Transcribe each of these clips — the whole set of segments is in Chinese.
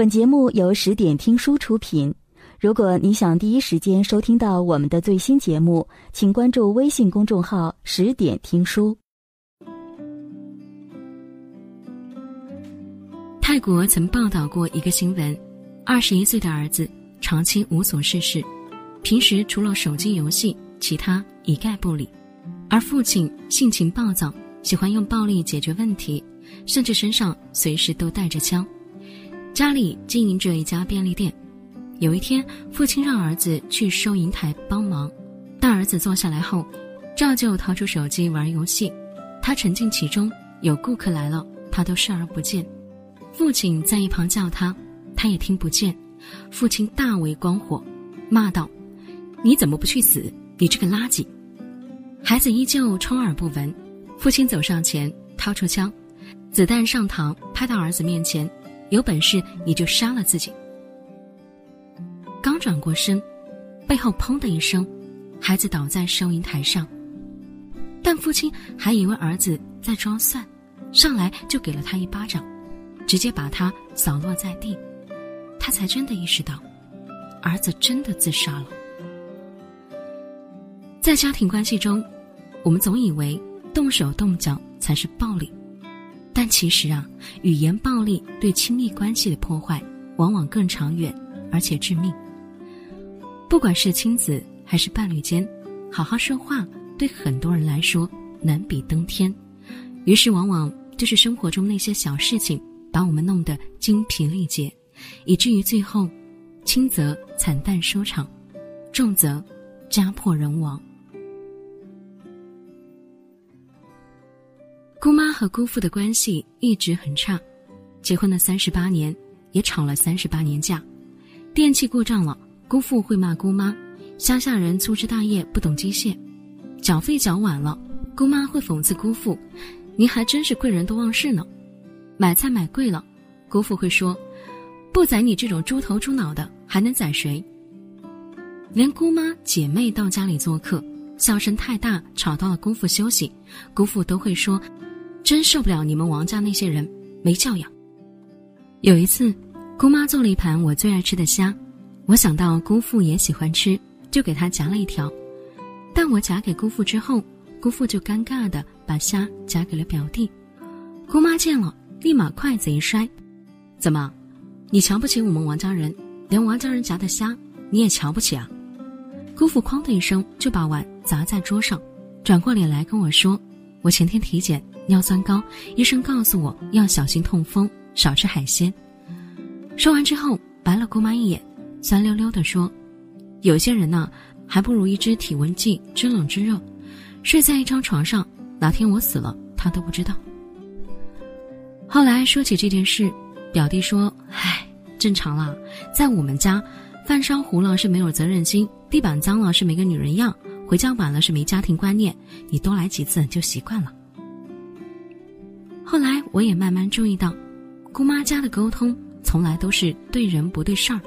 本节目由十点听书出品。如果你想第一时间收听到我们的最新节目，请关注微信公众号“十点听书”。泰国曾报道过一个新闻：二十一岁的儿子长期无所事事，平时除了手机游戏，其他一概不理；而父亲性情暴躁，喜欢用暴力解决问题，甚至身上随时都带着枪。家里经营着一家便利店，有一天，父亲让儿子去收银台帮忙，大儿子坐下来后，照旧掏出手机玩游戏，他沉浸其中。有顾客来了，他都视而不见。父亲在一旁叫他，他也听不见。父亲大为光火，骂道：“你怎么不去死？你这个垃圾！”孩子依旧充耳不闻。父亲走上前，掏出枪，子弹上膛，拍到儿子面前。有本事你就杀了自己！刚转过身，背后砰的一声，孩子倒在收银台上。但父亲还以为儿子在装蒜，上来就给了他一巴掌，直接把他扫落在地。他才真的意识到，儿子真的自杀了。在家庭关系中，我们总以为动手动脚才是暴力。但其实啊，语言暴力对亲密关系的破坏往往更长远，而且致命。不管是亲子还是伴侣间，好好说话对很多人来说难比登天。于是，往往就是生活中那些小事情把我们弄得精疲力竭，以至于最后，轻则惨淡收场，重则家破人亡。姑妈和姑父的关系一直很差，结婚了三十八年，也吵了三十八年架。电器故障了，姑父会骂姑妈；乡下人粗枝大叶不懂机械，缴费缴晚了，姑妈会讽刺姑父：“您还真是贵人多忘事呢。”买菜买贵了，姑父会说：“不宰你这种猪头猪脑的，还能宰谁？”连姑妈姐妹到家里做客，笑声太大，吵到了姑父休息，姑父都会说。真受不了你们王家那些人没教养。有一次，姑妈做了一盘我最爱吃的虾，我想到姑父也喜欢吃，就给他夹了一条。但我夹给姑父之后，姑父就尴尬的把虾夹给了表弟。姑妈见了，立马筷子一摔：“怎么，你瞧不起我们王家人？连王家人夹的虾你也瞧不起啊？”姑父哐的一声就把碗砸在桌上，转过脸来跟我说：“我前天体检。”尿酸高，医生告诉我要小心痛风，少吃海鲜。说完之后，白了姑妈一眼，酸溜溜的说：“有些人呢，还不如一只体温计，知冷知热。睡在一张床上，哪天我死了，他都不知道。”后来说起这件事，表弟说：“唉，正常啦，在我们家，饭烧糊了是没有责任心，地板脏了是没个女人样，回家晚了是没家庭观念，你多来几次就习惯了。”后来我也慢慢注意到，姑妈家的沟通从来都是对人不对事儿，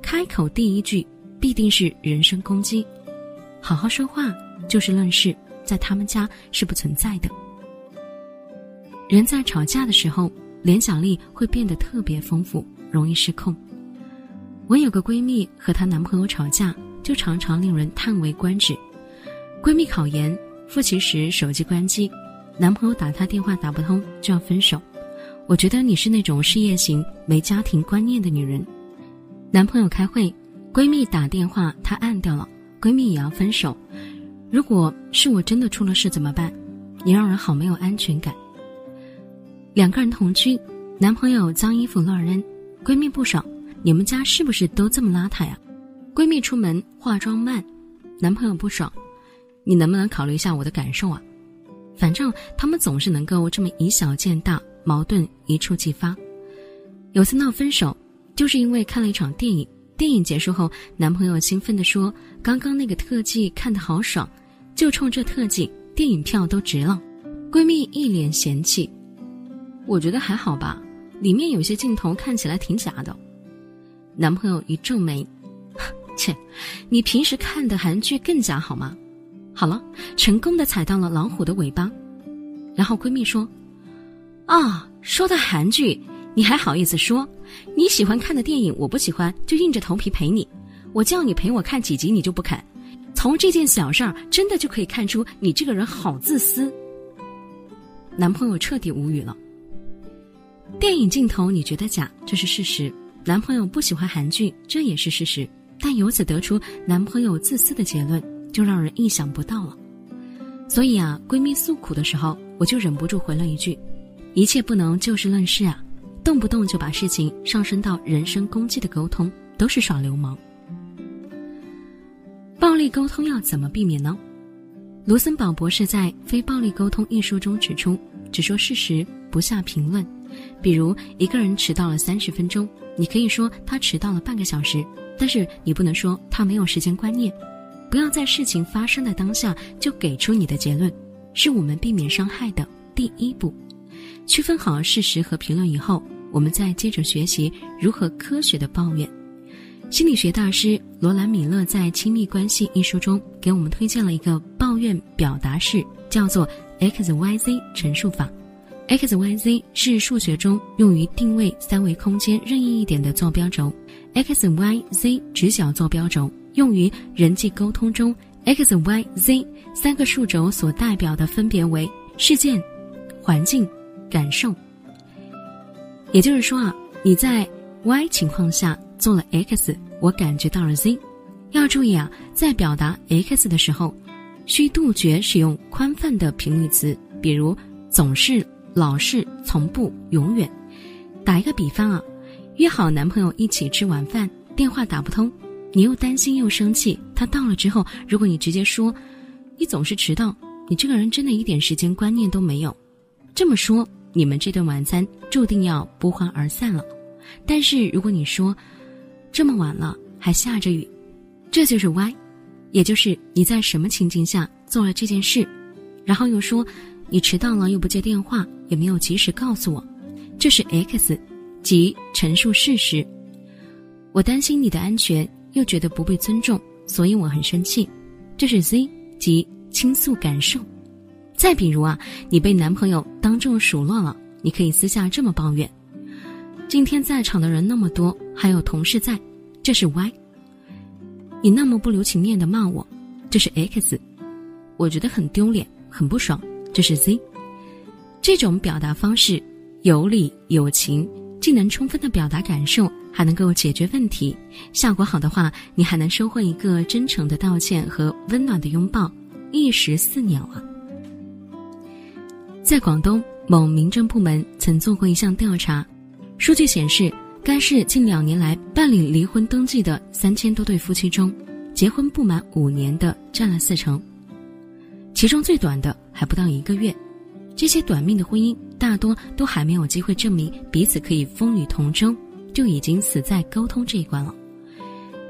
开口第一句必定是人身攻击，好好说话就事论事，在他们家是不存在的。人在吵架的时候，联想力会变得特别丰富，容易失控。我有个闺蜜和她男朋友吵架，就常常令人叹为观止。闺蜜考研复习时手机关机。男朋友打她电话打不通就要分手，我觉得你是那种事业型没家庭观念的女人。男朋友开会，闺蜜打电话她按掉了，闺蜜也要分手。如果是我真的出了事怎么办？你让人好没有安全感。两个人同居，男朋友脏衣服乱扔，闺蜜不爽，你们家是不是都这么邋遢呀？闺蜜出门化妆慢，男朋友不爽，你能不能考虑一下我的感受啊？反正他们总是能够这么以小见大，矛盾一触即发。有次闹分手，就是因为看了一场电影。电影结束后，男朋友兴奋地说：“刚刚那个特技看得好爽，就冲这特技，电影票都值了。”闺蜜一脸嫌弃：“我觉得还好吧，里面有些镜头看起来挺假的。”男朋友一皱眉：“ 切，你平时看的韩剧更假好吗？”好了，成功的踩到了老虎的尾巴，然后闺蜜说：“啊，说到韩剧，你还好意思说？你喜欢看的电影我不喜欢，就硬着头皮陪你。我叫你陪我看几集，你就不肯。从这件小事儿，真的就可以看出你这个人好自私。男朋友彻底无语了。电影镜头你觉得假，这是事实；男朋友不喜欢韩剧，这也是事实。但由此得出男朋友自私的结论，就让人意想不到了。所以啊，闺蜜诉苦的时候，我就忍不住回了一句：“一切不能就事论事啊，动不动就把事情上升到人身攻击的沟通，都是耍流氓。”暴力沟通要怎么避免呢？卢森堡博士在《非暴力沟通》一书中指出，只说事实，不下评论。比如一个人迟到了三十分钟，你可以说他迟到了半个小时，但是你不能说他没有时间观念。不要在事情发生的当下就给出你的结论，是我们避免伤害的第一步。区分好事实和评论以后，我们再接着学习如何科学的抱怨。心理学大师罗兰·米勒在《亲密关系》一书中给我们推荐了一个抱怨表达式，叫做 X Y Z 陈述法。X Y Z 是数学中用于定位三维空间任意一点的坐标轴，X Y Z 直角坐标轴用于人际沟通中，X Y Z 三个数轴所代表的分别为事件、环境、感受。也就是说啊，你在 Y 情况下。做了 X，我感觉到了 Z。要注意啊，在表达 X 的时候，需杜绝使用宽泛的频率词，比如总是、老是、从不、永远。打一个比方啊，约好男朋友一起吃晚饭，电话打不通，你又担心又生气。他到了之后，如果你直接说，你总是迟到，你这个人真的一点时间观念都没有。这么说，你们这顿晚餐注定要不欢而散了。但是如果你说，这么晚了还下着雨，这就是 Y，也就是你在什么情境下做了这件事，然后又说你迟到了又不接电话，也没有及时告诉我，这是 X，即陈述事实。我担心你的安全，又觉得不被尊重，所以我很生气，这是 Z，即倾诉感受。再比如啊，你被男朋友当众数落了，你可以私下这么抱怨。今天在场的人那么多，还有同事在，这是 Y。你那么不留情面的骂我，这是 X。我觉得很丢脸，很不爽，这是 Z。这种表达方式有理有情，既能充分的表达感受，还能够解决问题。效果好的话，你还能收获一个真诚的道歉和温暖的拥抱，一石四鸟啊！在广东某民政部门曾做过一项调查。数据显示，该市近两年来办理离婚登记的三千多对夫妻中，结婚不满五年的占了四成，其中最短的还不到一个月。这些短命的婚姻大多都还没有机会证明彼此可以风雨同舟，就已经死在沟通这一关了。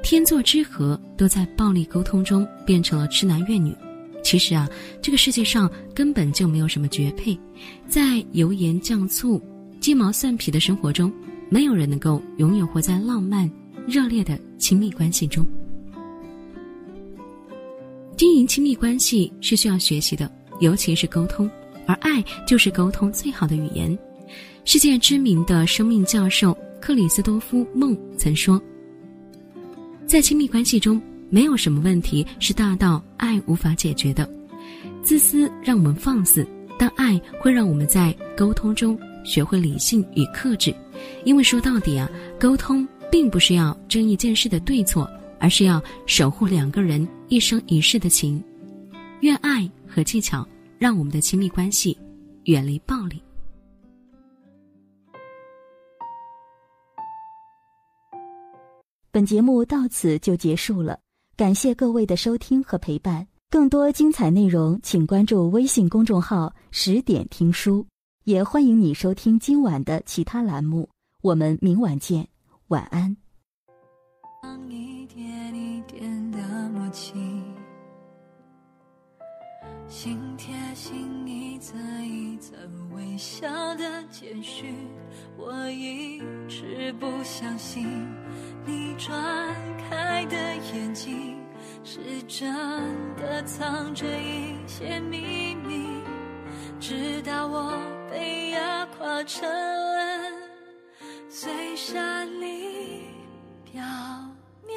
天作之合都在暴力沟通中变成了痴男怨女。其实啊，这个世界上根本就没有什么绝配，在油盐酱醋。鸡毛蒜皮的生活中，没有人能够永远活在浪漫、热烈的亲密关系中。经营亲密关系是需要学习的，尤其是沟通，而爱就是沟通最好的语言。世界知名的生命教授克里斯多夫·孟曾说：“在亲密关系中，没有什么问题是大到爱无法解决的。自私让我们放肆，但爱会让我们在沟通中。”学会理性与克制，因为说到底啊，沟通并不是要争一件事的对错，而是要守护两个人一生一世的情。愿爱和技巧让我们的亲密关系远离暴力。本节目到此就结束了，感谢各位的收听和陪伴。更多精彩内容，请关注微信公众号“十点听书”。也欢迎你收听今晚的其他栏目，我们明晚见，晚安。一点一点的默契，心贴心，一层一层微笑的简讯，我一直不相信你转开的眼睛是真的藏着一些秘密，直到我。被压垮，沉沦最善丽表面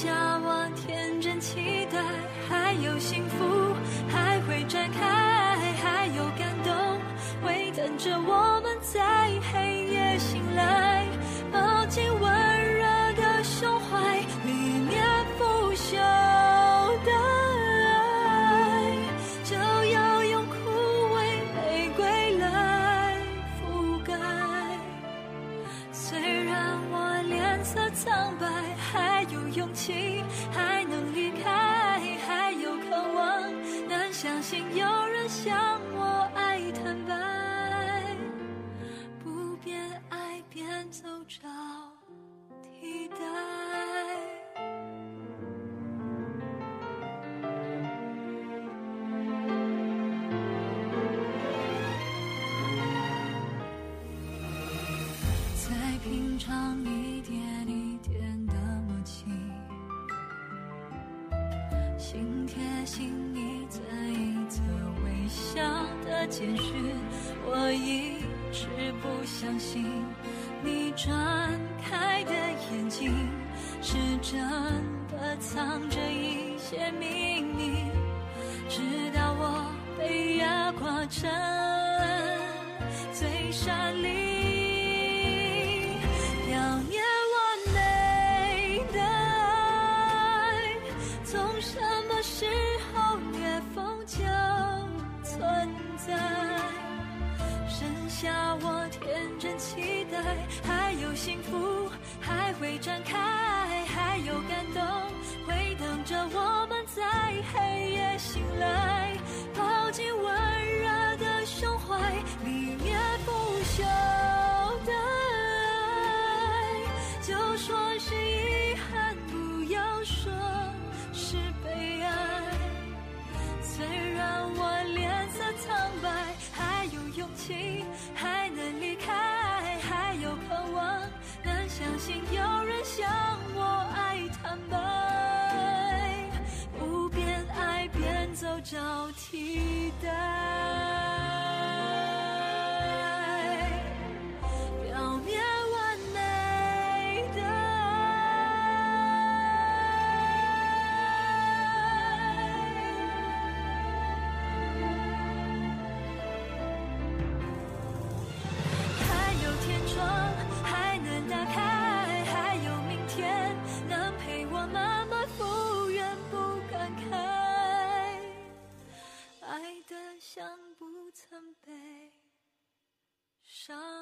剩下我天真期待，还有幸福还会展开，还有感动会等着我长一点一点的默契，心贴心一字一字微笑的简讯，我一直不相信你转开的眼睛是真的藏着一些秘密，直到我被压垮成最善丽。什么时候裂缝就存在？剩下我天真期待，还有幸福还会展开，还有感动会等着我们在黑夜醒来，抱紧温热的胸怀，虽然我伤。